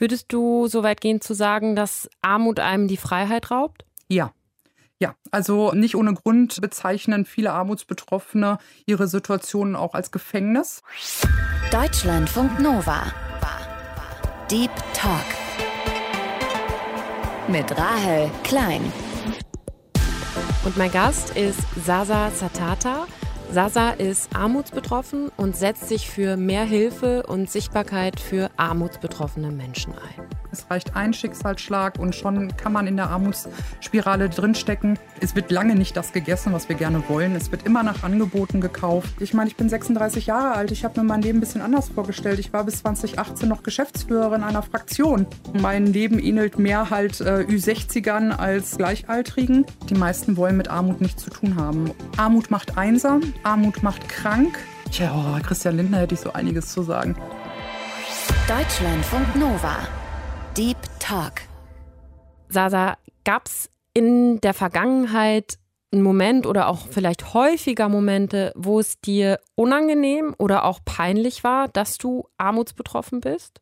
Würdest du so weit gehen zu sagen, dass Armut einem die Freiheit raubt? Ja. Ja, also nicht ohne Grund bezeichnen viele Armutsbetroffene ihre Situationen auch als Gefängnis. Deutschlandfunk Nova. Deep Talk. Mit Rahel Klein. Und mein Gast ist Sasa Satata. Sasa ist armutsbetroffen und setzt sich für mehr Hilfe und Sichtbarkeit für armutsbetroffene Menschen ein. Es reicht ein Schicksalsschlag und schon kann man in der Armutsspirale drinstecken. Es wird lange nicht das gegessen, was wir gerne wollen. Es wird immer nach Angeboten gekauft. Ich meine, ich bin 36 Jahre alt. Ich habe mir mein Leben ein bisschen anders vorgestellt. Ich war bis 2018 noch Geschäftsführerin einer Fraktion. Mein Leben ähnelt mehr halt äh, Ü60ern als Gleichaltrigen. Die meisten wollen mit Armut nichts zu tun haben. Armut macht einsam, Armut macht krank. Tja, oh, Christian Lindner hätte ich so einiges zu sagen. Deutschlandfunk Nova. Deep Talk. Sasa, gab es in der Vergangenheit einen Moment oder auch vielleicht häufiger Momente, wo es dir unangenehm oder auch peinlich war, dass du armutsbetroffen bist?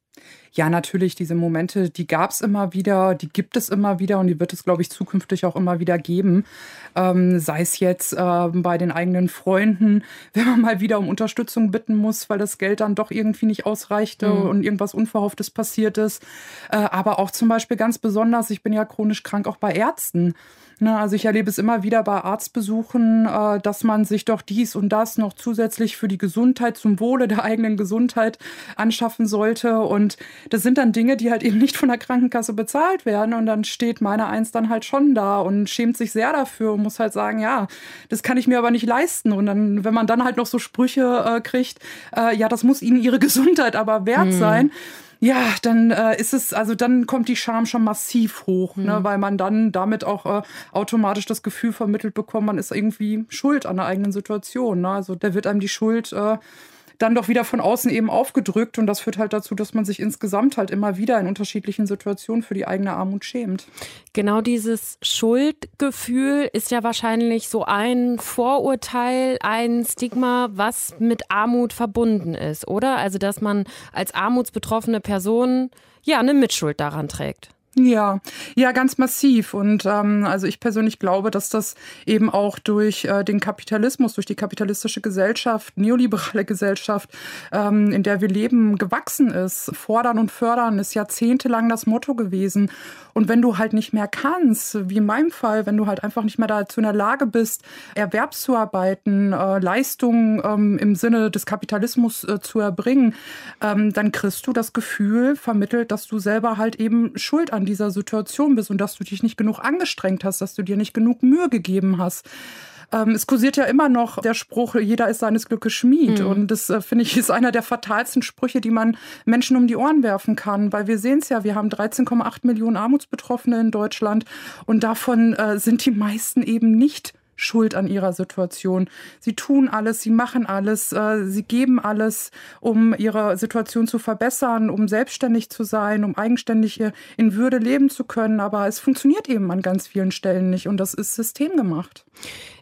Ja, natürlich, diese Momente, die gab es immer wieder, die gibt es immer wieder und die wird es, glaube ich, zukünftig auch immer wieder geben. Ähm, sei es jetzt äh, bei den eigenen Freunden, wenn man mal wieder um Unterstützung bitten muss, weil das Geld dann doch irgendwie nicht ausreichte mhm. und irgendwas Unverhofftes passiert ist. Äh, aber auch zum Beispiel ganz besonders, ich bin ja chronisch krank, auch bei Ärzten. Ne, also ich erlebe es immer wieder bei Arztbesuchen, äh, dass man sich doch dies und das noch zusätzlich für die Gesundheit, zum Wohle der eigenen Gesundheit anschaffen sollte. Und das sind dann Dinge, die halt eben nicht von der Krankenkasse bezahlt werden. Und dann steht meine Eins dann halt schon da und schämt sich sehr dafür und muss halt sagen, ja, das kann ich mir aber nicht leisten. Und dann, wenn man dann halt noch so Sprüche äh, kriegt, äh, ja, das muss ihnen ihre Gesundheit aber wert hm. sein ja, dann äh, ist es, also dann kommt die Scham schon massiv hoch, mhm. ne, weil man dann damit auch äh, automatisch das Gefühl vermittelt bekommt, man ist irgendwie schuld an der eigenen Situation. Ne? Also da wird einem die Schuld äh, dann doch wieder von außen eben aufgedrückt. Und das führt halt dazu, dass man sich insgesamt halt immer wieder in unterschiedlichen Situationen für die eigene Armut schämt. Genau dieses Schuldgefühl ist ja wahrscheinlich so ein Vorurteil, ein Stigma, was mit Armut verbunden ist, oder? Also, dass man als armutsbetroffene Person ja eine Mitschuld daran trägt. Ja, ja, ganz massiv. Und ähm, also ich persönlich glaube, dass das eben auch durch äh, den Kapitalismus, durch die kapitalistische Gesellschaft, neoliberale Gesellschaft, ähm, in der wir leben, gewachsen ist. Fordern und fördern ist jahrzehntelang das Motto gewesen. Und wenn du halt nicht mehr kannst, wie in meinem Fall, wenn du halt einfach nicht mehr dazu in der Lage bist, Erwerbszuarbeiten, äh, Leistungen ähm, im Sinne des Kapitalismus äh, zu erbringen, ähm, dann kriegst du das Gefühl vermittelt, dass du selber halt eben schuld an dieser Situation bist und dass du dich nicht genug angestrengt hast, dass du dir nicht genug Mühe gegeben hast. Ähm, es kursiert ja immer noch der Spruch, jeder ist seines Glückes Schmied. Mhm. Und das, äh, finde ich, ist einer der fatalsten Sprüche, die man Menschen um die Ohren werfen kann. Weil wir sehen es ja, wir haben 13,8 Millionen Armutsbetroffene in Deutschland und davon äh, sind die meisten eben nicht schuld an ihrer Situation. Sie tun alles, sie machen alles, äh, sie geben alles, um ihre Situation zu verbessern, um selbstständig zu sein, um eigenständig in Würde leben zu können. Aber es funktioniert eben an ganz vielen Stellen nicht und das ist systemgemacht.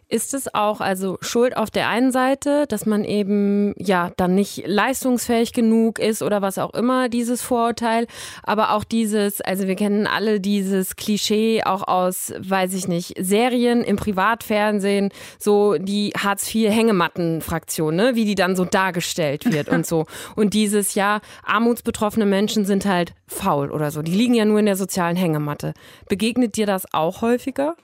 Ist es auch also Schuld auf der einen Seite, dass man eben ja dann nicht leistungsfähig genug ist oder was auch immer, dieses Vorurteil, aber auch dieses, also wir kennen alle dieses Klischee auch aus, weiß ich nicht, Serien im Privatfernsehen, so die Hartz-IV-Hängematten-Fraktion, ne? wie die dann so dargestellt wird und so. Und dieses, ja, armutsbetroffene Menschen sind halt faul oder so, die liegen ja nur in der sozialen Hängematte. Begegnet dir das auch häufiger?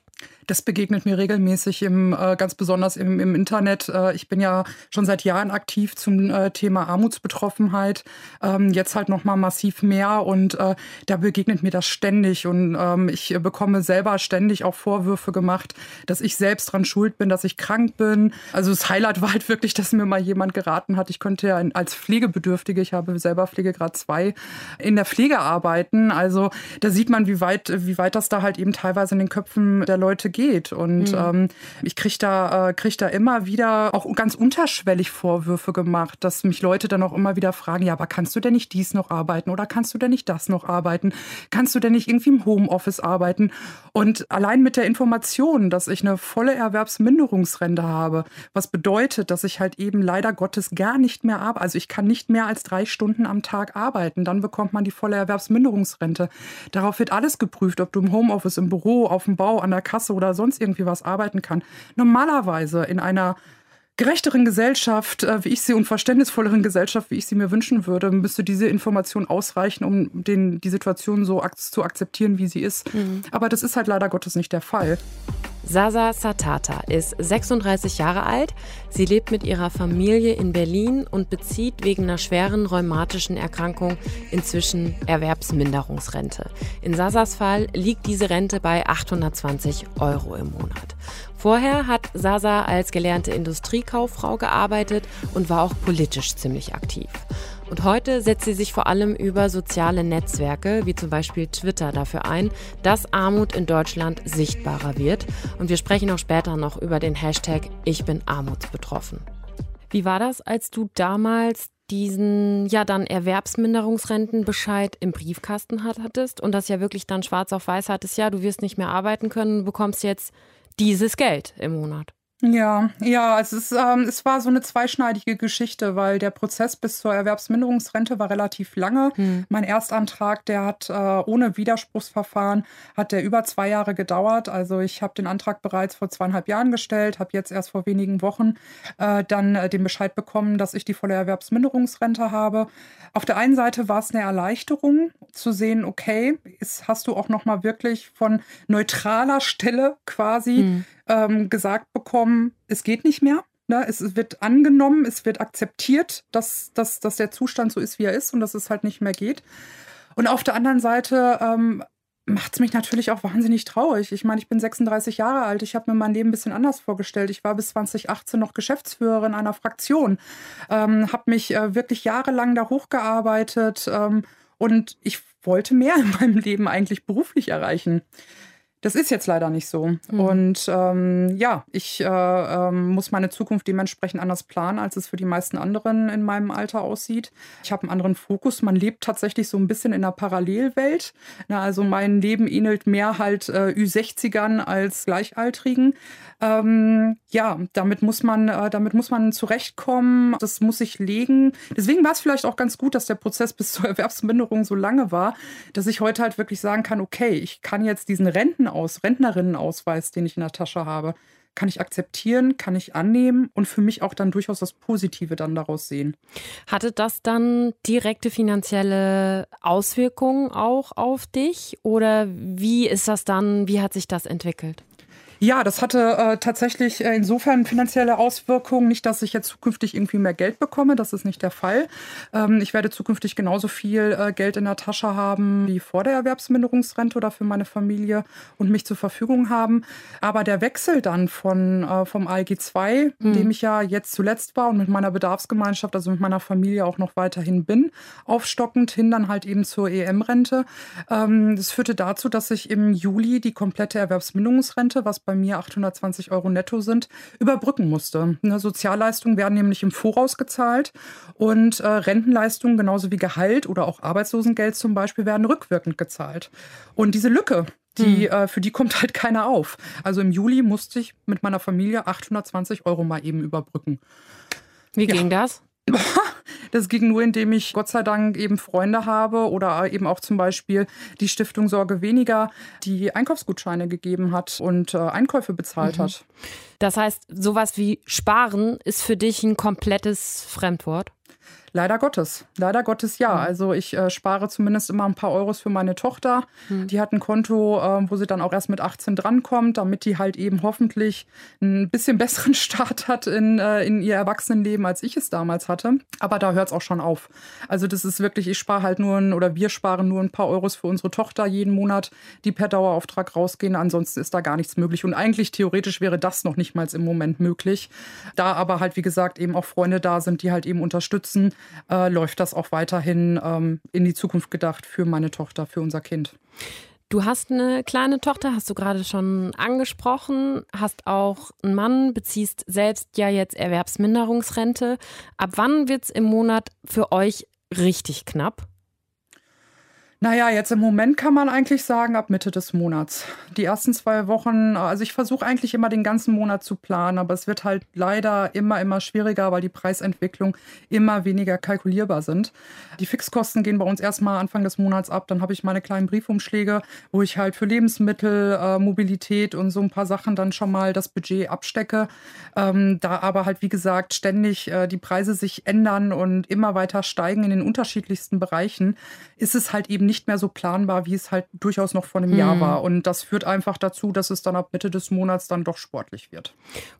Das begegnet mir regelmäßig, im, äh, ganz besonders im, im Internet. Äh, ich bin ja schon seit Jahren aktiv zum äh, Thema Armutsbetroffenheit. Ähm, jetzt halt noch mal massiv mehr und äh, da begegnet mir das ständig und ähm, ich bekomme selber ständig auch Vorwürfe gemacht, dass ich selbst dran schuld bin, dass ich krank bin. Also das Highlight war halt wirklich, dass mir mal jemand geraten hat, ich könnte ja als Pflegebedürftige, ich habe selber Pflegegrad 2, in der Pflege arbeiten. Also da sieht man, wie weit, wie weit das da halt eben teilweise in den Köpfen der Leute geht. Und mhm. ähm, ich kriege da, äh, krieg da immer wieder auch ganz unterschwellig Vorwürfe gemacht, dass mich Leute dann auch immer wieder fragen, ja, aber kannst du denn nicht dies noch arbeiten oder kannst du denn nicht das noch arbeiten? Kannst du denn nicht irgendwie im Homeoffice arbeiten? Und allein mit der Information, dass ich eine volle Erwerbsminderungsrente habe, was bedeutet, dass ich halt eben leider Gottes gar nicht mehr arbeite. Also ich kann nicht mehr als drei Stunden am Tag arbeiten. Dann bekommt man die volle Erwerbsminderungsrente. Darauf wird alles geprüft, ob du im Homeoffice, im Büro, auf dem Bau, an der Kasse oder sonst irgendwie was arbeiten kann. Normalerweise in einer gerechteren Gesellschaft, äh, wie ich sie und verständnisvolleren Gesellschaft, wie ich sie mir wünschen würde, müsste diese Information ausreichen, um den, die Situation so ak zu akzeptieren, wie sie ist. Mhm. Aber das ist halt leider Gottes nicht der Fall. Sasa Satata ist 36 Jahre alt. Sie lebt mit ihrer Familie in Berlin und bezieht wegen einer schweren rheumatischen Erkrankung inzwischen Erwerbsminderungsrente. In Sasas Fall liegt diese Rente bei 820 Euro im Monat. Vorher hat Sasa als gelernte Industriekauffrau gearbeitet und war auch politisch ziemlich aktiv. Und heute setzt sie sich vor allem über soziale Netzwerke, wie zum Beispiel Twitter, dafür ein, dass Armut in Deutschland sichtbarer wird. Und wir sprechen auch später noch über den Hashtag Ich bin armutsbetroffen. Wie war das, als du damals diesen ja dann Erwerbsminderungsrentenbescheid im Briefkasten hattest und das ja wirklich dann schwarz auf weiß hattest, ja, du wirst nicht mehr arbeiten können, bekommst jetzt dieses Geld im Monat? Ja, ja, es, ähm, es war so eine zweischneidige Geschichte, weil der Prozess bis zur Erwerbsminderungsrente war relativ lange. Hm. Mein Erstantrag, der hat äh, ohne Widerspruchsverfahren, hat der über zwei Jahre gedauert. Also ich habe den Antrag bereits vor zweieinhalb Jahren gestellt, habe jetzt erst vor wenigen Wochen äh, dann äh, den Bescheid bekommen, dass ich die volle Erwerbsminderungsrente habe. Auf der einen Seite war es eine Erleichterung zu sehen, okay, ist, hast du auch noch mal wirklich von neutraler Stelle quasi hm ähm, gesagt bekommen, es geht nicht mehr. Ne? Es wird angenommen, es wird akzeptiert, dass, dass, dass der Zustand so ist, wie er ist und dass es halt nicht mehr geht. Und auf der anderen Seite ähm, macht es mich natürlich auch wahnsinnig traurig. Ich meine, ich bin 36 Jahre alt. Ich habe mir mein Leben ein bisschen anders vorgestellt. Ich war bis 2018 noch Geschäftsführerin einer Fraktion, ähm, habe mich äh, wirklich jahrelang da hochgearbeitet ähm, und ich wollte mehr in meinem Leben eigentlich beruflich erreichen. Das ist jetzt leider nicht so. Mhm. Und ähm, ja, ich äh, ähm, muss meine Zukunft dementsprechend anders planen, als es für die meisten anderen in meinem Alter aussieht. Ich habe einen anderen Fokus. Man lebt tatsächlich so ein bisschen in einer Parallelwelt. Na, also mein Leben ähnelt mehr halt äh, Ü60ern als Gleichaltrigen. Ähm, ja, damit muss man, äh, damit muss man zurechtkommen. Das muss sich legen. Deswegen war es vielleicht auch ganz gut, dass der Prozess bis zur Erwerbsminderung so lange war, dass ich heute halt wirklich sagen kann, okay, ich kann jetzt diesen Rentenaus, Rentnerinnenausweis, den ich in der Tasche habe, kann ich akzeptieren, kann ich annehmen und für mich auch dann durchaus das Positive dann daraus sehen. Hatte das dann direkte finanzielle Auswirkungen auch auf dich oder wie ist das dann, wie hat sich das entwickelt? Ja, das hatte äh, tatsächlich äh, insofern finanzielle Auswirkungen. Nicht, dass ich jetzt zukünftig irgendwie mehr Geld bekomme, das ist nicht der Fall. Ähm, ich werde zukünftig genauso viel äh, Geld in der Tasche haben wie vor der Erwerbsminderungsrente oder für meine Familie und mich zur Verfügung haben. Aber der Wechsel dann von, äh, vom ALG 2, mhm. in dem ich ja jetzt zuletzt war und mit meiner Bedarfsgemeinschaft, also mit meiner Familie auch noch weiterhin bin, aufstockend hin dann halt eben zur EM-Rente. Ähm, das führte dazu, dass ich im Juli die komplette Erwerbsminderungsrente, was bei bei mir 820 Euro netto sind, überbrücken musste. Ne, Sozialleistungen werden nämlich im Voraus gezahlt und äh, Rentenleistungen genauso wie Gehalt oder auch Arbeitslosengeld zum Beispiel werden rückwirkend gezahlt. Und diese Lücke, die, hm. äh, für die kommt halt keiner auf. Also im Juli musste ich mit meiner Familie 820 Euro mal eben überbrücken. Wie ja. ging das? Das ging nur, indem ich Gott sei Dank eben Freunde habe oder eben auch zum Beispiel die Stiftung Sorge weniger, die Einkaufsgutscheine gegeben hat und äh, Einkäufe bezahlt mhm. hat. Das heißt, sowas wie Sparen ist für dich ein komplettes Fremdwort? Leider Gottes. Leider Gottes ja. Mhm. Also ich äh, spare zumindest immer ein paar Euros für meine Tochter. Mhm. Die hat ein Konto, äh, wo sie dann auch erst mit 18 drankommt, damit die halt eben hoffentlich ein bisschen besseren Start hat in, äh, in ihr Erwachsenenleben, als ich es damals hatte. Aber da hört es auch schon auf. Also das ist wirklich, ich spare halt nur ein, oder wir sparen nur ein paar Euros für unsere Tochter jeden Monat, die per Dauerauftrag rausgehen. Ansonsten ist da gar nichts möglich. Und eigentlich theoretisch wäre das noch nicht mal im Moment möglich. Da aber halt, wie gesagt, eben auch Freunde da sind, die halt eben unterstützen, äh, läuft das auch weiterhin ähm, in die Zukunft gedacht für meine Tochter, für unser Kind. Du hast eine kleine Tochter, hast du gerade schon angesprochen, hast auch einen Mann, beziehst selbst ja jetzt Erwerbsminderungsrente. Ab wann wird es im Monat für euch richtig knapp? Naja, jetzt im Moment kann man eigentlich sagen, ab Mitte des Monats. Die ersten zwei Wochen, also ich versuche eigentlich immer den ganzen Monat zu planen, aber es wird halt leider immer, immer schwieriger, weil die Preisentwicklung immer weniger kalkulierbar sind. Die Fixkosten gehen bei uns erstmal Anfang des Monats ab, dann habe ich meine kleinen Briefumschläge, wo ich halt für Lebensmittel, äh, Mobilität und so ein paar Sachen dann schon mal das Budget abstecke. Ähm, da aber halt, wie gesagt, ständig äh, die Preise sich ändern und immer weiter steigen in den unterschiedlichsten Bereichen, ist es halt eben nicht nicht mehr so planbar, wie es halt durchaus noch vor einem hm. Jahr war. Und das führt einfach dazu, dass es dann ab Mitte des Monats dann doch sportlich wird.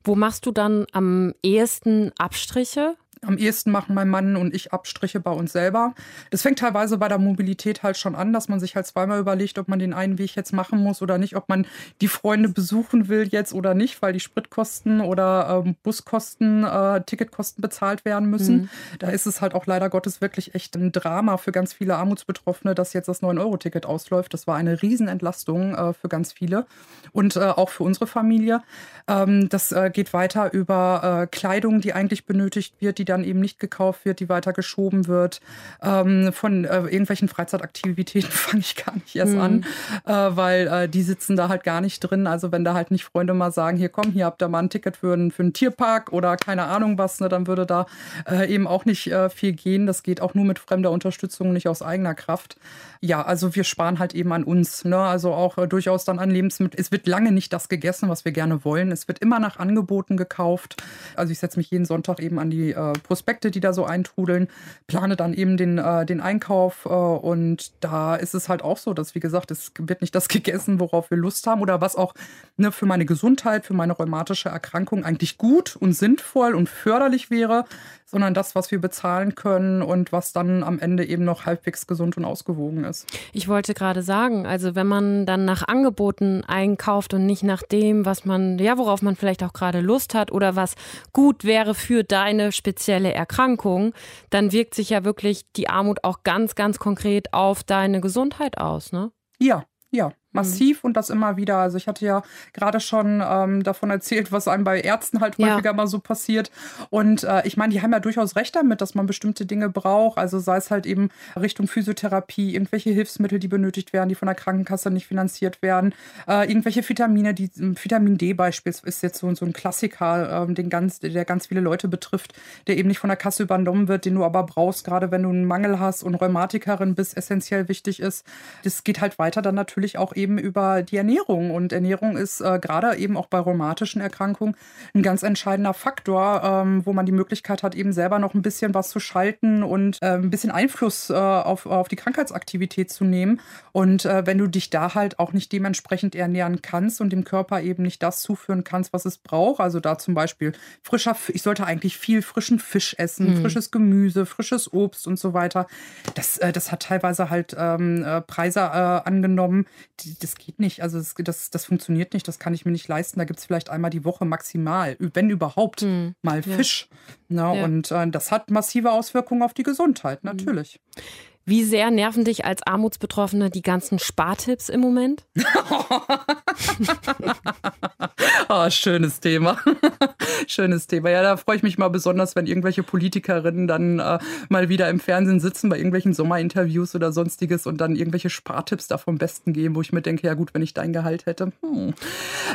Wo machst du dann am ehesten Abstriche? Am ehesten machen mein Mann und ich Abstriche bei uns selber. Das fängt teilweise bei der Mobilität halt schon an, dass man sich halt zweimal überlegt, ob man den einen Weg jetzt machen muss oder nicht, ob man die Freunde besuchen will jetzt oder nicht, weil die Spritkosten oder ähm, Buskosten, äh, Ticketkosten bezahlt werden müssen. Mhm. Da ist es halt auch leider Gottes wirklich echt ein Drama für ganz viele Armutsbetroffene, dass jetzt das 9-Euro-Ticket ausläuft. Das war eine Riesenentlastung äh, für ganz viele und äh, auch für unsere Familie. Ähm, das äh, geht weiter über äh, Kleidung, die eigentlich benötigt wird, die dann eben nicht gekauft wird, die weiter geschoben wird. Ähm, von äh, irgendwelchen Freizeitaktivitäten fange ich gar nicht erst mhm. an, äh, weil äh, die sitzen da halt gar nicht drin. Also wenn da halt nicht Freunde mal sagen, hier komm, hier habt ihr mal ein Ticket für, ein, für einen Tierpark oder keine Ahnung was, ne, dann würde da äh, eben auch nicht äh, viel gehen. Das geht auch nur mit fremder Unterstützung, nicht aus eigener Kraft. Ja, also wir sparen halt eben an uns. Ne? Also auch äh, durchaus dann an Lebensmitteln. Es wird lange nicht das gegessen, was wir gerne wollen. Es wird immer nach Angeboten gekauft. Also ich setze mich jeden Sonntag eben an die äh, Prospekte, die da so eintrudeln, plane dann eben den, äh, den Einkauf. Äh, und da ist es halt auch so, dass, wie gesagt, es wird nicht das gegessen, worauf wir Lust haben oder was auch ne, für meine Gesundheit, für meine rheumatische Erkrankung eigentlich gut und sinnvoll und förderlich wäre, sondern das, was wir bezahlen können und was dann am Ende eben noch halbwegs gesund und ausgewogen ist. Ich wollte gerade sagen, also wenn man dann nach Angeboten einkauft und nicht nach dem, was man, ja, worauf man vielleicht auch gerade Lust hat oder was gut wäre für deine spezielle Erkrankung, dann wirkt sich ja wirklich die Armut auch ganz, ganz konkret auf deine Gesundheit aus, ne? Ja, ja, massiv mhm. und das immer wieder. Also ich hatte ja gerade schon ähm, davon erzählt, was einem bei Ärzten halt ja. häufiger mal so passiert. Und äh, ich meine, die haben ja durchaus recht damit, dass man bestimmte Dinge braucht. Also sei es halt eben Richtung Physiotherapie, irgendwelche Hilfsmittel, die benötigt werden, die von der Krankenkasse nicht finanziert werden, äh, irgendwelche Vitamine, die ähm, Vitamin D beispielsweise ist jetzt so, so ein Klassiker, äh, den ganz, der ganz viele Leute betrifft, der eben nicht von der Kasse übernommen wird, den du aber brauchst, gerade wenn du einen Mangel hast und Rheumatikerin bist, essentiell wichtig ist. Das geht halt weiter dann natürlich auch eben eben über die Ernährung. Und Ernährung ist äh, gerade eben auch bei rheumatischen Erkrankungen ein ganz entscheidender Faktor, ähm, wo man die Möglichkeit hat, eben selber noch ein bisschen was zu schalten und äh, ein bisschen Einfluss äh, auf, auf die Krankheitsaktivität zu nehmen. Und äh, wenn du dich da halt auch nicht dementsprechend ernähren kannst und dem Körper eben nicht das zuführen kannst, was es braucht, also da zum Beispiel frischer, ich sollte eigentlich viel frischen Fisch essen, mhm. frisches Gemüse, frisches Obst und so weiter. Das, äh, das hat teilweise halt ähm, äh, Preise angenommen, die, das geht nicht. Also das, das, das funktioniert nicht, das kann ich mir nicht leisten. Da gibt es vielleicht einmal die Woche maximal, wenn überhaupt, hm. mal Fisch. Ja. ja. Und äh, das hat massive Auswirkungen auf die Gesundheit, natürlich. Wie sehr nerven dich als Armutsbetroffene die ganzen Spartipps im Moment? oh, schönes Thema. schönes Thema. Ja, da freue ich mich mal besonders, wenn irgendwelche Politikerinnen dann äh, mal wieder im Fernsehen sitzen bei irgendwelchen Sommerinterviews oder sonstiges und dann irgendwelche Spartipps da vom Besten geben, wo ich mir denke, ja gut, wenn ich dein Gehalt hätte. Hm.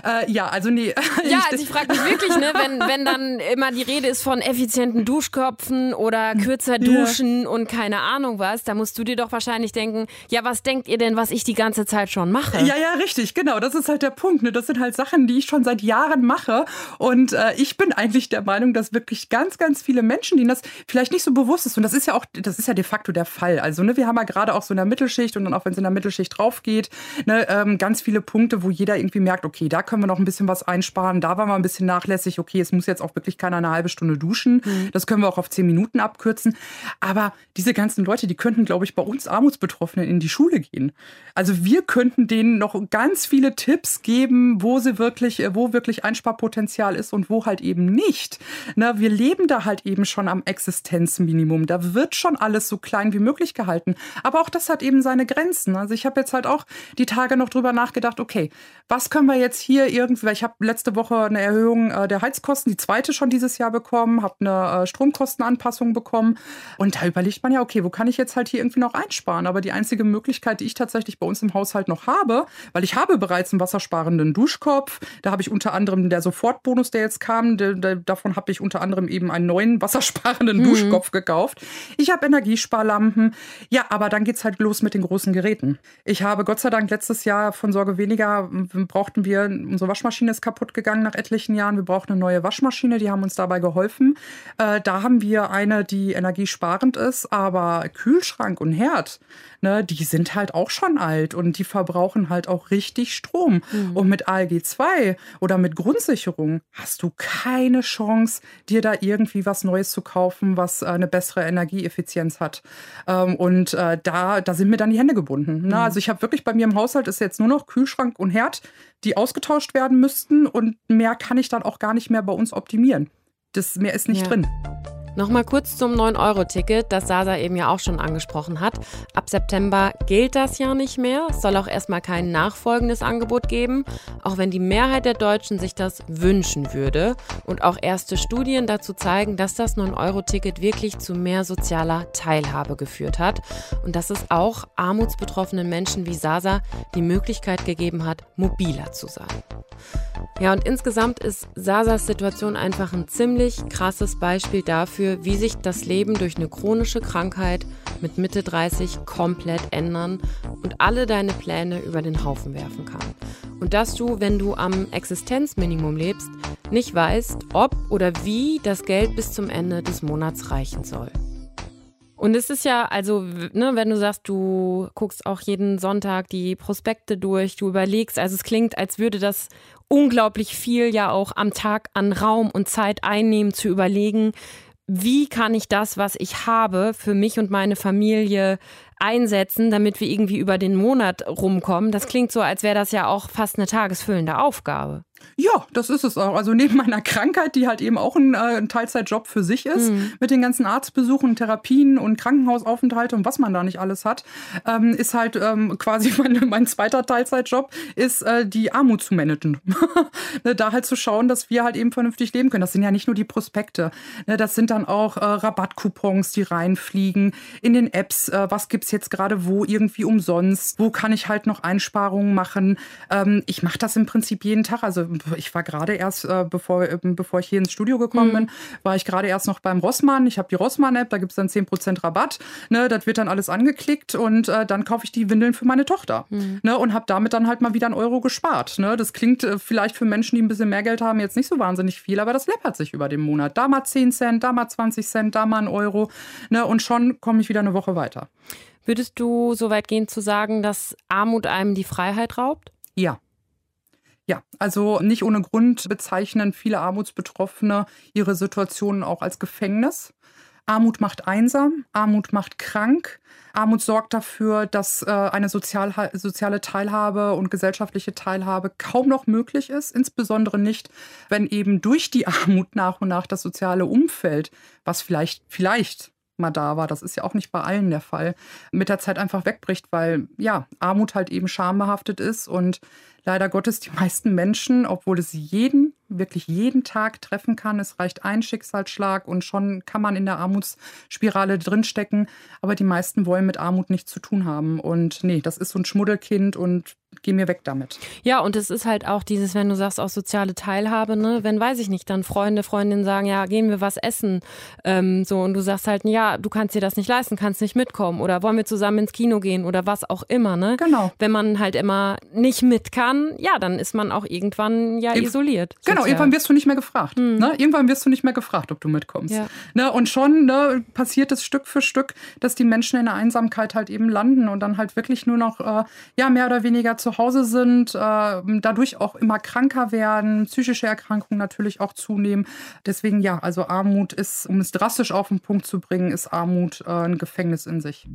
Äh, ja, also nee. Ja, also ich frage mich wirklich, ne, wenn, wenn dann immer die Rede ist von effizienten Duschköpfen oder kürzer duschen ja. und keine Ahnung was, dann musst du dir doch wahrscheinlich denken, ja, was denkt ihr denn, was ich die ganze Zeit schon mache? Ja, ja, richtig, genau. Das ist halt der Punkt. Ne? Das sind halt Sachen, die ich schon seit Jahren mache. Und äh, ich bin eigentlich der Meinung, dass wirklich ganz, ganz viele Menschen, denen das vielleicht nicht so bewusst ist, und das ist ja auch, das ist ja de facto der Fall. Also, ne, wir haben ja gerade auch so in der Mittelschicht und dann auch wenn es in der Mittelschicht drauf geht, ne, ähm, ganz viele Punkte, wo jeder irgendwie merkt, okay, da können wir noch ein bisschen was einsparen, da waren wir ein bisschen nachlässig, okay, es muss jetzt auch wirklich keiner eine halbe Stunde duschen. Mhm. Das können wir auch auf zehn Minuten abkürzen. Aber diese ganzen Leute, die könnten glaube ich, bei uns Armutsbetroffenen in die Schule gehen. Also wir könnten denen noch ganz viele Tipps geben, wo sie wirklich, äh, wo wirklich Einsparpotenzial ist und wo halt eben nicht. Na, wir leben da halt eben schon am Existenzminimum. Da wird schon alles so klein wie möglich gehalten. Aber auch das hat eben seine Grenzen. Also ich habe jetzt halt auch die Tage noch drüber nachgedacht, okay, was können wir jetzt hier irgendwie, weil ich habe letzte Woche eine Erhöhung äh, der Heizkosten, die zweite schon dieses Jahr bekommen, habe eine äh, Stromkostenanpassung bekommen und da überlegt man ja, okay, wo kann ich jetzt halt hier irgendwie noch einsparen? Aber die einzige Möglichkeit, die ich tatsächlich bei uns im Haushalt noch habe, weil ich habe bereits einen wassersparenden Duschkopf, da habe ich unter anderem der Sofortbonus, der jetzt kam, der, der, davon habe ich unter anderem eben einen neuen wassersparenden mhm. Duschkopf gekauft. Ich habe Energiesparlampen. Ja, aber dann geht es halt los mit den großen Geräten. Ich habe Gott sei Dank letztes Jahr von Sorge weniger brauchten wir, unsere Waschmaschine ist kaputt gegangen nach etlichen Jahren. Wir brauchten eine neue Waschmaschine, die haben uns dabei geholfen. Äh, da haben wir eine, die energiesparend ist, aber Kühlschrank und Herd, ne, die sind halt auch schon alt und die verbrauchen halt auch richtig Strom. Mhm. Und mit ALG 2 oder mit Grundsicherung hast du keine Chance, dir da irgendwie was Neues zu kaufen, was eine bessere Energieeffizienz hat. Ähm, und äh, da, da sind mir dann die Hände gebunden. Ne? Mhm. Also ich habe wirklich bei mir im Haushalt ist jetzt nur noch Kühlschrank und Herd, die ausgetauscht werden müssten und mehr kann ich dann auch gar nicht mehr bei uns optimieren. Das mehr ist nicht ja. drin. Nochmal kurz zum 9-Euro-Ticket, das Sasa eben ja auch schon angesprochen hat. Ab September gilt das ja nicht mehr. Es soll auch erstmal kein nachfolgendes Angebot geben, auch wenn die Mehrheit der Deutschen sich das wünschen würde. Und auch erste Studien dazu zeigen, dass das 9-Euro-Ticket wirklich zu mehr sozialer Teilhabe geführt hat und dass es auch armutsbetroffenen Menschen wie Sasa die Möglichkeit gegeben hat, mobiler zu sein. Ja, und insgesamt ist Sasas Situation einfach ein ziemlich krasses Beispiel dafür, wie sich das Leben durch eine chronische Krankheit mit Mitte 30 komplett ändern und alle deine Pläne über den Haufen werfen kann. Und dass du, wenn du am Existenzminimum lebst, nicht weißt, ob oder wie das Geld bis zum Ende des Monats reichen soll. Und es ist ja, also, ne, wenn du sagst, du guckst auch jeden Sonntag die Prospekte durch, du überlegst, also es klingt, als würde das unglaublich viel ja auch am Tag an Raum und Zeit einnehmen, zu überlegen, wie kann ich das, was ich habe, für mich und meine Familie einsetzen, damit wir irgendwie über den Monat rumkommen. Das klingt so, als wäre das ja auch fast eine tagesfüllende Aufgabe. Ja, das ist es auch. Also neben meiner Krankheit, die halt eben auch ein, äh, ein Teilzeitjob für sich ist, mhm. mit den ganzen Arztbesuchen, Therapien und Krankenhausaufenthalte und was man da nicht alles hat, ähm, ist halt ähm, quasi mein, mein, zweiter Teilzeitjob, ist äh, die Armut zu managen. ne, da halt zu schauen, dass wir halt eben vernünftig leben können. Das sind ja nicht nur die Prospekte. Ne, das sind dann auch äh, Rabattcoupons, die reinfliegen. In den Apps, äh, was es jetzt gerade wo irgendwie umsonst? Wo kann ich halt noch Einsparungen machen? Ähm, ich mache das im Prinzip jeden Tag. Also ich war gerade erst, äh, bevor, äh, bevor ich hier ins Studio gekommen mhm. bin, war ich gerade erst noch beim Rossmann. Ich habe die Rossmann-App, da gibt es dann 10% Rabatt. Ne, das wird dann alles angeklickt und äh, dann kaufe ich die Windeln für meine Tochter. Mhm. Ne, und habe damit dann halt mal wieder einen Euro gespart. Ne? Das klingt äh, vielleicht für Menschen, die ein bisschen mehr Geld haben, jetzt nicht so wahnsinnig viel, aber das läppert sich über den Monat. Da mal 10 Cent, da mal 20 Cent, da mal ein Euro. Ne? Und schon komme ich wieder eine Woche weiter. Würdest du so weit gehen zu sagen, dass Armut einem die Freiheit raubt? Ja. Ja, also nicht ohne Grund bezeichnen viele Armutsbetroffene ihre Situationen auch als Gefängnis. Armut macht einsam, Armut macht krank, Armut sorgt dafür, dass äh, eine sozial, soziale Teilhabe und gesellschaftliche Teilhabe kaum noch möglich ist, insbesondere nicht, wenn eben durch die Armut nach und nach das soziale Umfeld, was vielleicht, vielleicht mal da war, das ist ja auch nicht bei allen der Fall, mit der Zeit einfach wegbricht, weil ja, Armut halt eben schambehaftet ist und leider Gottes die meisten Menschen, obwohl es jeden, wirklich jeden Tag treffen kann, es reicht ein Schicksalsschlag und schon kann man in der Armutsspirale drinstecken, aber die meisten wollen mit Armut nichts zu tun haben und nee, das ist so ein Schmuddelkind und geh mir weg damit. Ja, und es ist halt auch dieses, wenn du sagst, auch soziale Teilhabe, ne? Wenn, weiß ich nicht, dann Freunde, Freundinnen sagen, ja, gehen wir was essen, ähm, so, und du sagst halt, ja, du kannst dir das nicht leisten, kannst nicht mitkommen oder wollen wir zusammen ins Kino gehen oder was auch immer, ne? Genau. Wenn man halt immer nicht mit kann, ja, dann ist man auch irgendwann ja Irg isoliert. Sozial. Genau, irgendwann wirst du nicht mehr gefragt. Hm. Ne? Irgendwann wirst du nicht mehr gefragt, ob du mitkommst. Ja. Ne? Und schon ne, passiert es Stück für Stück, dass die Menschen in der Einsamkeit halt eben landen und dann halt wirklich nur noch, äh, ja, mehr oder weniger zu Hause sind, äh, dadurch auch immer kranker werden, psychische Erkrankungen natürlich auch zunehmen. Deswegen ja, also Armut ist, um es drastisch auf den Punkt zu bringen, ist Armut äh, ein Gefängnis in sich.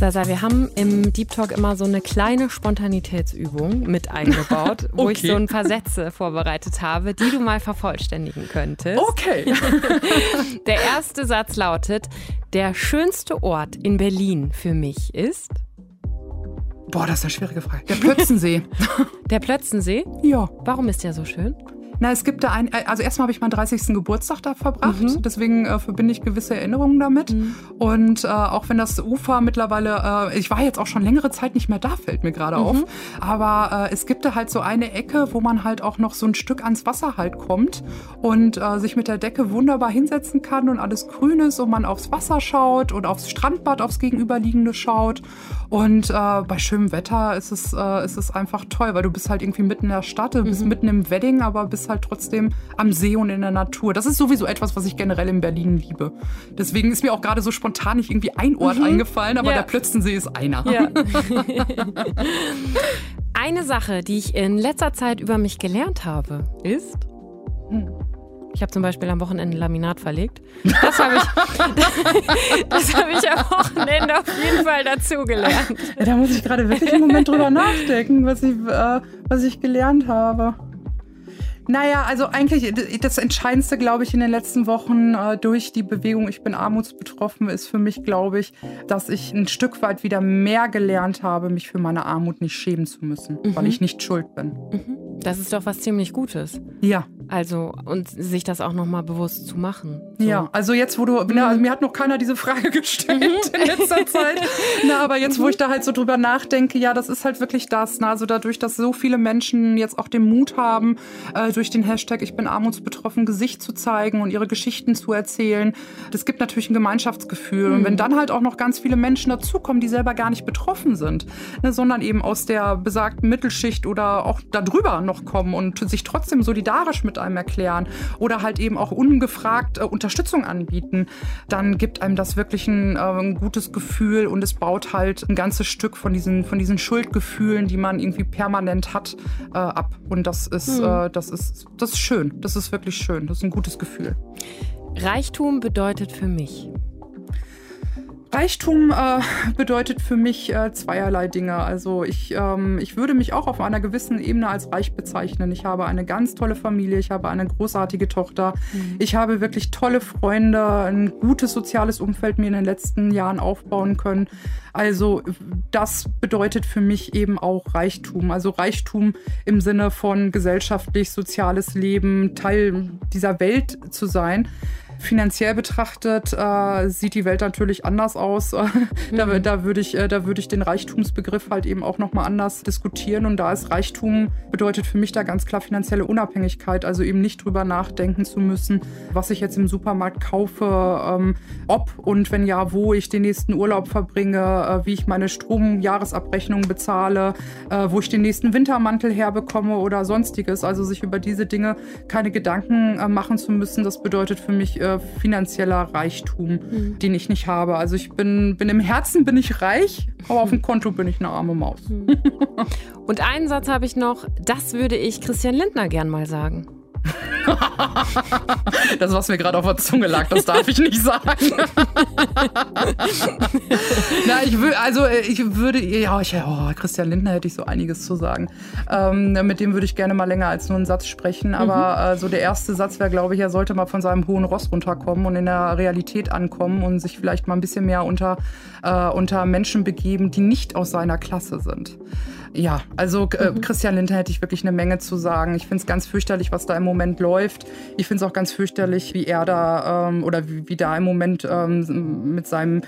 Sasa, wir haben im Deep Talk immer so eine kleine Spontanitätsübung mit eingebaut, wo okay. ich so ein paar Sätze vorbereitet habe, die du mal vervollständigen könntest. Okay. Der erste Satz lautet: Der schönste Ort in Berlin für mich ist. Boah, das ist eine schwierige Frage. Der Plötzensee. Der Plötzensee? Ja. Warum ist der so schön? Na, es gibt da ein, also erstmal habe ich meinen 30. Geburtstag da verbracht, mhm. deswegen äh, verbinde ich gewisse Erinnerungen damit. Mhm. Und äh, auch wenn das Ufer mittlerweile, äh, ich war jetzt auch schon längere Zeit nicht mehr da, fällt mir gerade mhm. auf. Aber äh, es gibt da halt so eine Ecke, wo man halt auch noch so ein Stück ans Wasser halt kommt und äh, sich mit der Decke wunderbar hinsetzen kann und alles grün ist und man aufs Wasser schaut und aufs Strandbad, aufs Gegenüberliegende schaut. Und äh, bei schönem Wetter ist es, ist es einfach toll, weil du bist halt irgendwie mitten in der Stadt, du bist mhm. mitten im Wedding, aber bist halt trotzdem am See und in der Natur. Das ist sowieso etwas, was ich generell in Berlin liebe. Deswegen ist mir auch gerade so spontan nicht irgendwie ein Ort mhm. eingefallen, aber ja. der Plötzensee ist einer. Ja. Eine Sache, die ich in letzter Zeit über mich gelernt habe, ist. Hm. Ich habe zum Beispiel am Wochenende Laminat verlegt. Das habe ich, das hab ich am Wochenende auf jeden Fall dazugelernt. Ja, da muss ich gerade wirklich einen Moment drüber nachdenken, was ich, äh, was ich gelernt habe. Naja, also eigentlich das Entscheidendste, glaube ich, in den letzten Wochen äh, durch die Bewegung Ich bin armutsbetroffen ist für mich, glaube ich, dass ich ein Stück weit wieder mehr gelernt habe, mich für meine Armut nicht schämen zu müssen, mhm. weil ich nicht schuld bin. Mhm. Das ist doch was ziemlich Gutes. Ja. Also, und sich das auch nochmal bewusst zu machen. So. Ja, also jetzt, wo du, mhm. na, also mir hat noch keiner diese Frage gestellt mhm. in letzter Zeit. Na, aber jetzt, wo ich da halt so drüber nachdenke, ja, das ist halt wirklich das. Na, also dadurch, dass so viele Menschen jetzt auch den Mut haben, äh, durch den Hashtag Ich bin armutsbetroffen Gesicht zu zeigen und ihre Geschichten zu erzählen, das gibt natürlich ein Gemeinschaftsgefühl. Mhm. Und wenn dann halt auch noch ganz viele Menschen dazukommen, die selber gar nicht betroffen sind, ne, sondern eben aus der besagten Mittelschicht oder auch darüber noch kommen und sich trotzdem solidarisch mit einem erklären oder halt eben auch ungefragt äh, Unterstützung anbieten, dann gibt einem das wirklich ein, äh, ein, gutes Gefühl und es baut halt ein ganzes Stück von diesen, von diesen Schuldgefühlen, die man irgendwie permanent hat, äh, ab. Und das ist, mhm. das ist, das ist schön. Das ist wirklich schön. Das ist ein gutes Gefühl. Reichtum bedeutet für mich Reichtum äh, bedeutet für mich äh, zweierlei Dinge. Also ich, ähm, ich würde mich auch auf einer gewissen Ebene als reich bezeichnen. Ich habe eine ganz tolle Familie, ich habe eine großartige Tochter, mhm. ich habe wirklich tolle Freunde, ein gutes soziales Umfeld mir in den letzten Jahren aufbauen können. Also das bedeutet für mich eben auch Reichtum. Also Reichtum im Sinne von gesellschaftlich, soziales Leben, Teil dieser Welt zu sein. Finanziell betrachtet äh, sieht die Welt natürlich anders aus. da, mhm. da würde ich, äh, da würde ich den Reichtumsbegriff halt eben auch nochmal anders diskutieren. Und da ist Reichtum bedeutet für mich da ganz klar finanzielle Unabhängigkeit. Also eben nicht drüber nachdenken zu müssen, was ich jetzt im Supermarkt kaufe, ähm, ob und wenn ja, wo ich den nächsten Urlaub verbringe, äh, wie ich meine Stromjahresabrechnung bezahle, äh, wo ich den nächsten Wintermantel herbekomme oder sonstiges. Also sich über diese Dinge keine Gedanken äh, machen zu müssen, das bedeutet für mich äh, finanzieller Reichtum, mhm. den ich nicht habe. Also ich bin, bin im Herzen bin ich reich, aber auf dem Konto bin ich eine arme Maus. Mhm. Und einen Satz habe ich noch, das würde ich Christian Lindner gern mal sagen. Das, was mir gerade auf der Zunge lag, das darf ich nicht sagen. Na, ich will, also ich würde, ja, ich, oh, Christian Lindner hätte ich so einiges zu sagen. Ähm, mit dem würde ich gerne mal länger als nur einen Satz sprechen. Aber mhm. äh, so der erste Satz wäre, glaube ich, er sollte mal von seinem hohen Ross runterkommen und in der Realität ankommen und sich vielleicht mal ein bisschen mehr unter, äh, unter Menschen begeben, die nicht aus seiner Klasse sind. Ja, also äh, mhm. Christian Lindner hätte ich wirklich eine Menge zu sagen. Ich finde es ganz fürchterlich, was da im Moment läuft. Ich finde es auch ganz fürchterlich, wie er da ähm, oder wie, wie da im Moment ähm, mit seinem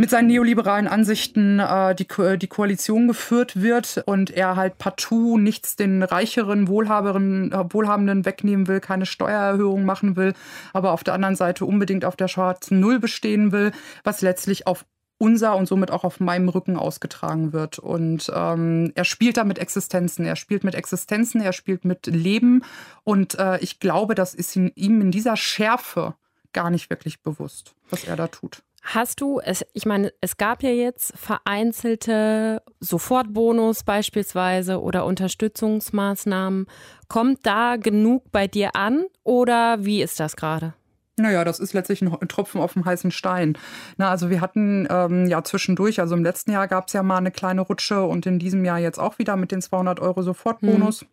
mit seinen neoliberalen Ansichten äh, die, die Koalition geführt wird und er halt partout nichts den reicheren, wohlhaberen, Wohlhabenden wegnehmen will, keine Steuererhöhung machen will, aber auf der anderen Seite unbedingt auf der schwarzen Null bestehen will, was letztlich auf unser und somit auch auf meinem Rücken ausgetragen wird. Und ähm, er spielt da mit Existenzen, er spielt mit Existenzen, er spielt mit Leben. Und äh, ich glaube, das ist ihm in dieser Schärfe gar nicht wirklich bewusst, was er da tut. Hast du, es, ich meine, es gab ja jetzt vereinzelte Sofortbonus beispielsweise oder Unterstützungsmaßnahmen. Kommt da genug bei dir an oder wie ist das gerade? Naja, das ist letztlich ein Tropfen auf dem heißen Stein. Na, also wir hatten ähm, ja zwischendurch, also im letzten Jahr gab es ja mal eine kleine Rutsche und in diesem Jahr jetzt auch wieder mit den 200 Euro Sofortbonus. Mhm.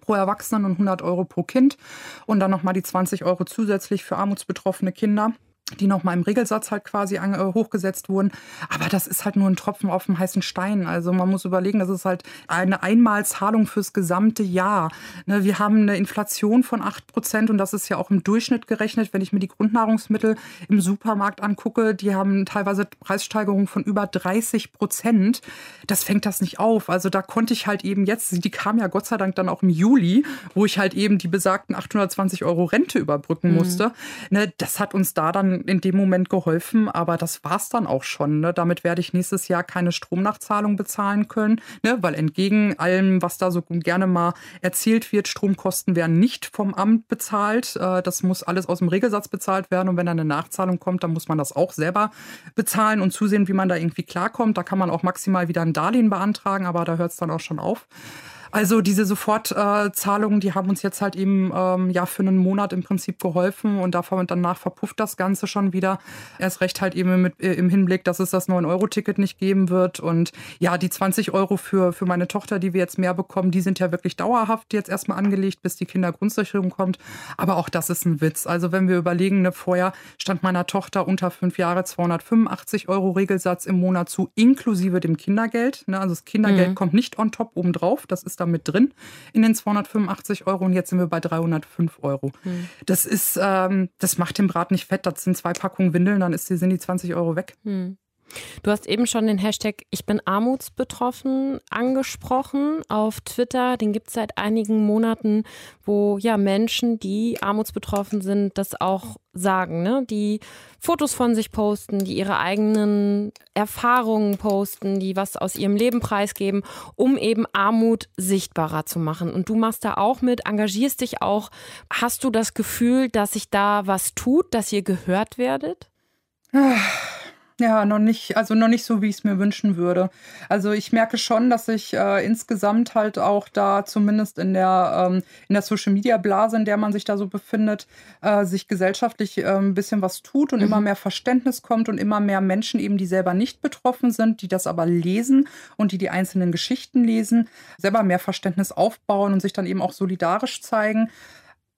pro Erwachsenen und 100 Euro pro Kind und dann nochmal die 20 Euro zusätzlich für armutsbetroffene Kinder die nochmal im Regelsatz halt quasi an, äh, hochgesetzt wurden. Aber das ist halt nur ein Tropfen auf dem heißen Stein. Also man muss überlegen, das ist halt eine Einmalzahlung fürs gesamte Jahr. Ne, wir haben eine Inflation von 8 Prozent und das ist ja auch im Durchschnitt gerechnet. Wenn ich mir die Grundnahrungsmittel im Supermarkt angucke, die haben teilweise Preissteigerungen von über 30 Prozent. Das fängt das nicht auf. Also da konnte ich halt eben jetzt, die kam ja Gott sei Dank dann auch im Juli, wo ich halt eben die besagten 820 Euro Rente überbrücken mhm. musste. Ne, das hat uns da dann in dem Moment geholfen, aber das war es dann auch schon. Ne? Damit werde ich nächstes Jahr keine Stromnachzahlung bezahlen können, ne? weil entgegen allem, was da so gerne mal erzählt wird, Stromkosten werden nicht vom Amt bezahlt. Äh, das muss alles aus dem Regelsatz bezahlt werden und wenn dann eine Nachzahlung kommt, dann muss man das auch selber bezahlen und zusehen, wie man da irgendwie klarkommt. Da kann man auch maximal wieder ein Darlehen beantragen, aber da hört es dann auch schon auf. Also diese Sofortzahlungen, die haben uns jetzt halt eben ähm, ja für einen Monat im Prinzip geholfen und davon danach verpufft das Ganze schon wieder. Erst recht halt eben mit, äh, im Hinblick, dass es das 9-Euro-Ticket nicht geben wird. Und ja, die 20 Euro für, für meine Tochter, die wir jetzt mehr bekommen, die sind ja wirklich dauerhaft jetzt erstmal angelegt, bis die Kindergrundsicherung kommt. Aber auch das ist ein Witz. Also wenn wir überlegen, ne, vorher stand meiner Tochter unter fünf Jahre 285 Euro Regelsatz im Monat zu, inklusive dem Kindergeld. Ne? Also das Kindergeld mhm. kommt nicht on top obendrauf. Das ist da mit drin in den 285 Euro und jetzt sind wir bei 305 Euro. Hm. Das ist, ähm, das macht den Brat nicht fett. Das sind zwei Packungen Windeln, dann ist die, sind die 20 Euro weg. Hm. Du hast eben schon den Hashtag Ich bin armutsbetroffen angesprochen auf Twitter. Den gibt es seit einigen Monaten, wo ja Menschen, die armutsbetroffen sind, das auch sagen, ne? die Fotos von sich posten, die ihre eigenen Erfahrungen posten, die was aus ihrem Leben preisgeben, um eben Armut sichtbarer zu machen. Und du machst da auch mit, engagierst dich auch. Hast du das Gefühl, dass sich da was tut, dass ihr gehört werdet? Ja, noch nicht, also noch nicht so, wie ich es mir wünschen würde. Also ich merke schon, dass sich äh, insgesamt halt auch da zumindest in der, ähm, in der Social Media Blase, in der man sich da so befindet, äh, sich gesellschaftlich äh, ein bisschen was tut und mhm. immer mehr Verständnis kommt und immer mehr Menschen eben, die selber nicht betroffen sind, die das aber lesen und die die einzelnen Geschichten lesen, selber mehr Verständnis aufbauen und sich dann eben auch solidarisch zeigen.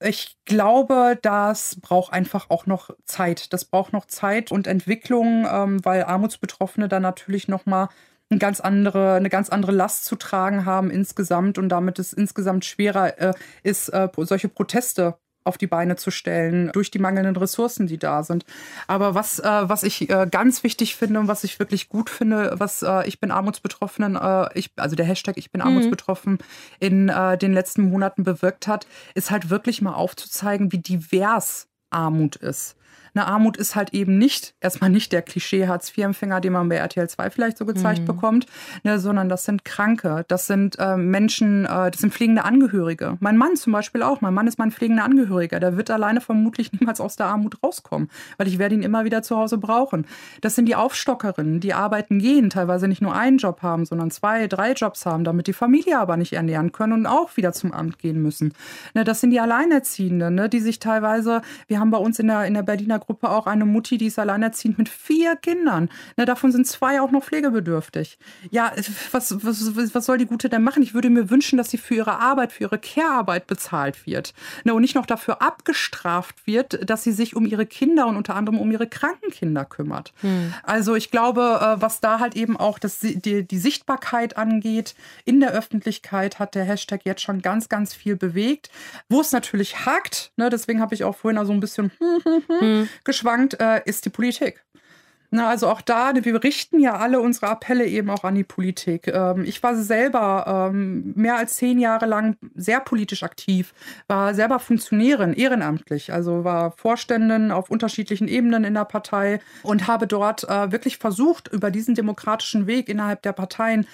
Ich glaube, das braucht einfach auch noch Zeit. Das braucht noch Zeit und Entwicklung, ähm, weil Armutsbetroffene dann natürlich noch mal eine ganz andere, eine ganz andere Last zu tragen haben insgesamt und damit es insgesamt schwerer äh, ist, äh, solche Proteste auf die Beine zu stellen durch die mangelnden Ressourcen, die da sind. Aber was, äh, was ich äh, ganz wichtig finde und was ich wirklich gut finde, was äh, ich bin Armutsbetroffenen, äh, ich, also der Hashtag ich bin mhm. armutsbetroffen in äh, den letzten Monaten bewirkt hat, ist halt wirklich mal aufzuzeigen, wie divers Armut ist. Eine Armut ist halt eben nicht, erstmal nicht der Klischee-Hartz-IV-Empfänger, den man bei RTL 2 vielleicht so gezeigt mhm. bekommt, ne, sondern das sind Kranke, das sind äh, Menschen, äh, das sind pflegende Angehörige. Mein Mann zum Beispiel auch. Mein Mann ist mein pflegender Angehöriger. Der wird alleine vermutlich niemals aus der Armut rauskommen, weil ich werde ihn immer wieder zu Hause brauchen. Das sind die Aufstockerinnen, die arbeiten gehen, teilweise nicht nur einen Job haben, sondern zwei, drei Jobs haben, damit die Familie aber nicht ernähren können und auch wieder zum Amt gehen müssen. Ne, das sind die Alleinerziehenden, ne, die sich teilweise, wir haben bei uns in der, in der Berliner Gruppe auch eine Mutti, die ist alleinerziehend mit vier Kindern. Ne, davon sind zwei auch noch pflegebedürftig. Ja, was, was, was soll die Gute denn machen? Ich würde mir wünschen, dass sie für ihre Arbeit, für ihre Care-Arbeit bezahlt wird. Ne, und nicht noch dafür abgestraft wird, dass sie sich um ihre Kinder und unter anderem um ihre kranken Kinder kümmert. Hm. Also ich glaube, äh, was da halt eben auch das, die, die Sichtbarkeit angeht in der Öffentlichkeit, hat der Hashtag jetzt schon ganz, ganz viel bewegt. Wo es natürlich hakt, ne, deswegen habe ich auch vorhin so ein bisschen hm geschwankt, äh, ist die Politik. Na, also auch da, wir richten ja alle unsere Appelle eben auch an die Politik. Ähm, ich war selber ähm, mehr als zehn Jahre lang sehr politisch aktiv, war selber Funktionärin, ehrenamtlich, also war Vorständin auf unterschiedlichen Ebenen in der Partei und habe dort äh, wirklich versucht, über diesen demokratischen Weg innerhalb der Parteien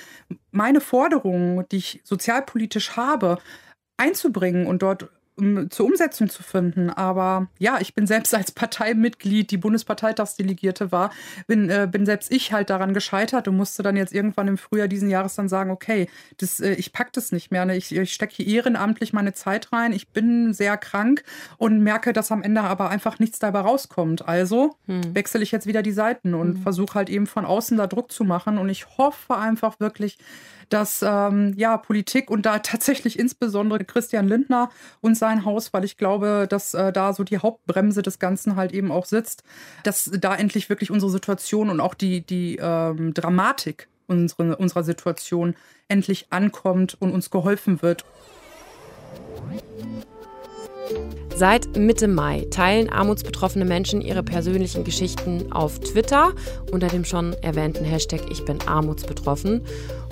meine Forderungen, die ich sozialpolitisch habe, einzubringen und dort um, zur Umsetzung zu finden. Aber ja, ich bin selbst als Parteimitglied, die Bundesparteitagsdelegierte war, bin, äh, bin selbst ich halt daran gescheitert und musste dann jetzt irgendwann im Frühjahr diesen Jahres dann sagen, okay, das, äh, ich pack das nicht mehr. Ne? Ich, ich stecke hier ehrenamtlich meine Zeit rein. Ich bin sehr krank und merke, dass am Ende aber einfach nichts dabei rauskommt. Also hm. wechsle ich jetzt wieder die Seiten und hm. versuche halt eben von außen da Druck zu machen. Und ich hoffe einfach wirklich, dass ähm, ja Politik und da tatsächlich insbesondere Christian Lindner und sein Haus, weil ich glaube, dass äh, da so die Hauptbremse des Ganzen halt eben auch sitzt, dass da endlich wirklich unsere Situation und auch die, die ähm, Dramatik unsere, unserer Situation endlich ankommt und uns geholfen wird. Seit Mitte Mai teilen armutsbetroffene Menschen ihre persönlichen Geschichten auf Twitter unter dem schon erwähnten Hashtag Ich bin armutsbetroffen.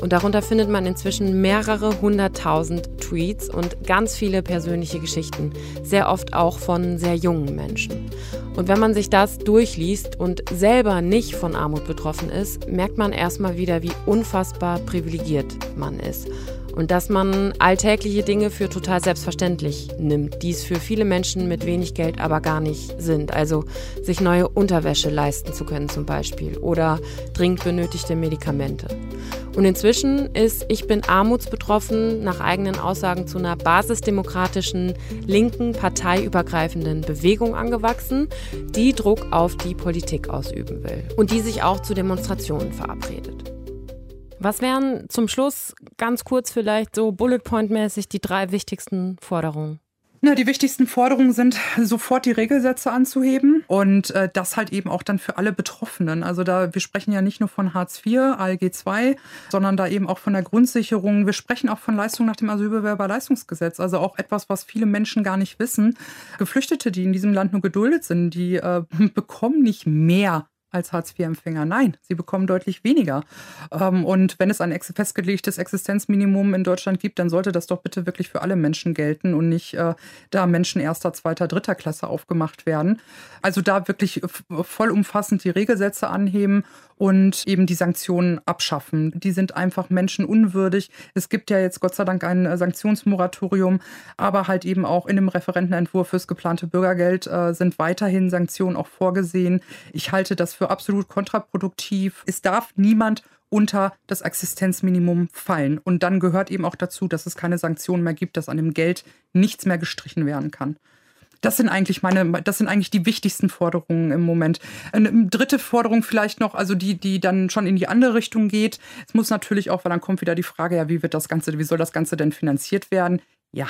Und darunter findet man inzwischen mehrere hunderttausend Tweets und ganz viele persönliche Geschichten, sehr oft auch von sehr jungen Menschen. Und wenn man sich das durchliest und selber nicht von Armut betroffen ist, merkt man erstmal wieder, wie unfassbar privilegiert man ist und dass man alltägliche Dinge für total selbstverständlich nimmt, die es für viele Menschen mit wenig Geld aber gar nicht sind. Also sich neue Unterwäsche leisten zu können zum Beispiel oder dringend benötigte Medikamente. Und inzwischen ist Ich bin armutsbetroffen nach eigenen Aussagen zu einer basisdemokratischen, linken, parteiübergreifenden Bewegung angewachsen, die Druck auf die Politik ausüben will und die sich auch zu Demonstrationen verabredet. Was wären zum Schluss ganz kurz vielleicht so Bullet Point-mäßig die drei wichtigsten Forderungen? Na, die wichtigsten Forderungen sind, sofort die Regelsätze anzuheben und äh, das halt eben auch dann für alle Betroffenen. Also da, wir sprechen ja nicht nur von Hartz IV, ALG II, sondern da eben auch von der Grundsicherung. Wir sprechen auch von Leistung nach dem Asylbewerberleistungsgesetz. Also auch etwas, was viele Menschen gar nicht wissen. Geflüchtete, die in diesem Land nur geduldet sind, die äh, bekommen nicht mehr als Hartz-IV-Empfänger. Nein, sie bekommen deutlich weniger. Ähm, und wenn es ein festgelegtes Existenzminimum in Deutschland gibt, dann sollte das doch bitte wirklich für alle Menschen gelten und nicht äh, da Menschen erster, zweiter, dritter Klasse aufgemacht werden. Also da wirklich vollumfassend die Regelsätze anheben und eben die Sanktionen abschaffen. Die sind einfach menschenunwürdig. Es gibt ja jetzt Gott sei Dank ein äh, Sanktionsmoratorium, aber halt eben auch in dem Referentenentwurf fürs geplante Bürgergeld äh, sind weiterhin Sanktionen auch vorgesehen. Ich halte das für absolut kontraproduktiv. Es darf niemand unter das Existenzminimum fallen. Und dann gehört eben auch dazu, dass es keine Sanktionen mehr gibt, dass an dem Geld nichts mehr gestrichen werden kann. Das sind eigentlich meine, das sind eigentlich die wichtigsten Forderungen im Moment. Eine dritte Forderung vielleicht noch, also die, die dann schon in die andere Richtung geht. Es muss natürlich auch, weil dann kommt wieder die Frage, ja, wie wird das Ganze, wie soll das Ganze denn finanziert werden? Ja,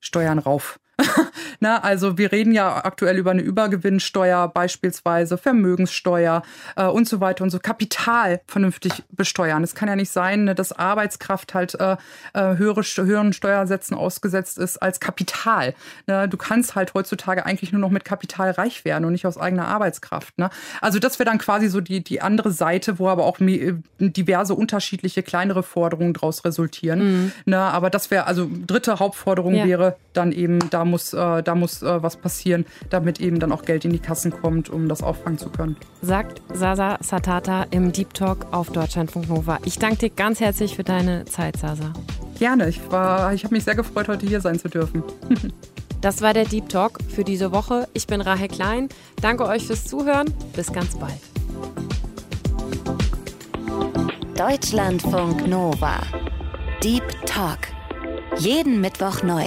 Steuern rauf. Na, also wir reden ja aktuell über eine Übergewinnsteuer, beispielsweise Vermögenssteuer äh, und so weiter und so. Kapital vernünftig besteuern. Es kann ja nicht sein, ne, dass Arbeitskraft halt äh, äh höhere, höheren Steuersätzen ausgesetzt ist als Kapital. Ne? Du kannst halt heutzutage eigentlich nur noch mit Kapital reich werden und nicht aus eigener Arbeitskraft. Ne? Also das wäre dann quasi so die, die andere Seite, wo aber auch äh, diverse unterschiedliche kleinere Forderungen daraus resultieren. Mhm. Ne? Aber das wäre, also dritte Hauptforderung ja. wäre dann eben, da muss, äh, da muss äh, was passieren, damit eben dann auch Geld in die Kassen kommt, um das auffangen zu können. Sagt Sasa Satata im Deep Talk auf Deutschlandfunk Nova. Ich danke dir ganz herzlich für deine Zeit, Sasa. Gerne. Ich, ich habe mich sehr gefreut, heute hier sein zu dürfen. Das war der Deep Talk für diese Woche. Ich bin Rahel Klein. Danke euch fürs Zuhören. Bis ganz bald. Deutschlandfunk Nova. Deep Talk. Jeden Mittwoch neu